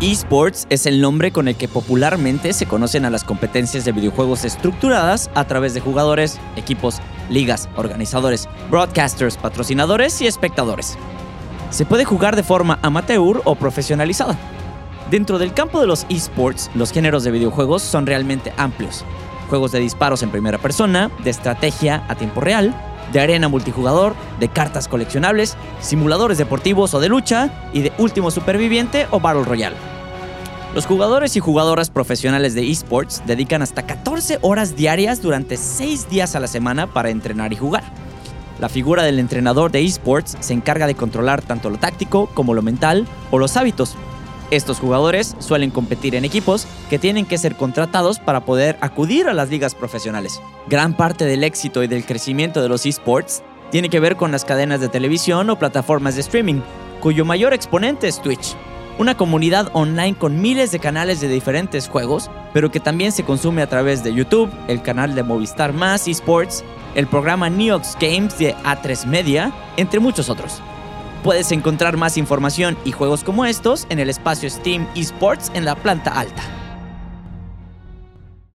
eSports es el nombre con el que popularmente se conocen a las competencias de videojuegos estructuradas a través de jugadores, equipos, ligas, organizadores, broadcasters, patrocinadores y espectadores. Se puede jugar de forma amateur o profesionalizada. Dentro del campo de los esports, los géneros de videojuegos son realmente amplios. Juegos de disparos en primera persona, de estrategia a tiempo real, de arena multijugador, de cartas coleccionables, simuladores deportivos o de lucha y de último superviviente o Battle Royale. Los jugadores y jugadoras profesionales de esports dedican hasta 14 horas diarias durante 6 días a la semana para entrenar y jugar. La figura del entrenador de esports se encarga de controlar tanto lo táctico como lo mental o los hábitos. Estos jugadores suelen competir en equipos que tienen que ser contratados para poder acudir a las ligas profesionales. Gran parte del éxito y del crecimiento de los esports tiene que ver con las cadenas de televisión o plataformas de streaming, cuyo mayor exponente es Twitch. Una comunidad online con miles de canales de diferentes juegos, pero que también se consume a través de YouTube, el canal de Movistar Más Esports, el programa Neox Games de A3 Media, entre muchos otros. Puedes encontrar más información y juegos como estos en el espacio Steam Esports en la planta alta.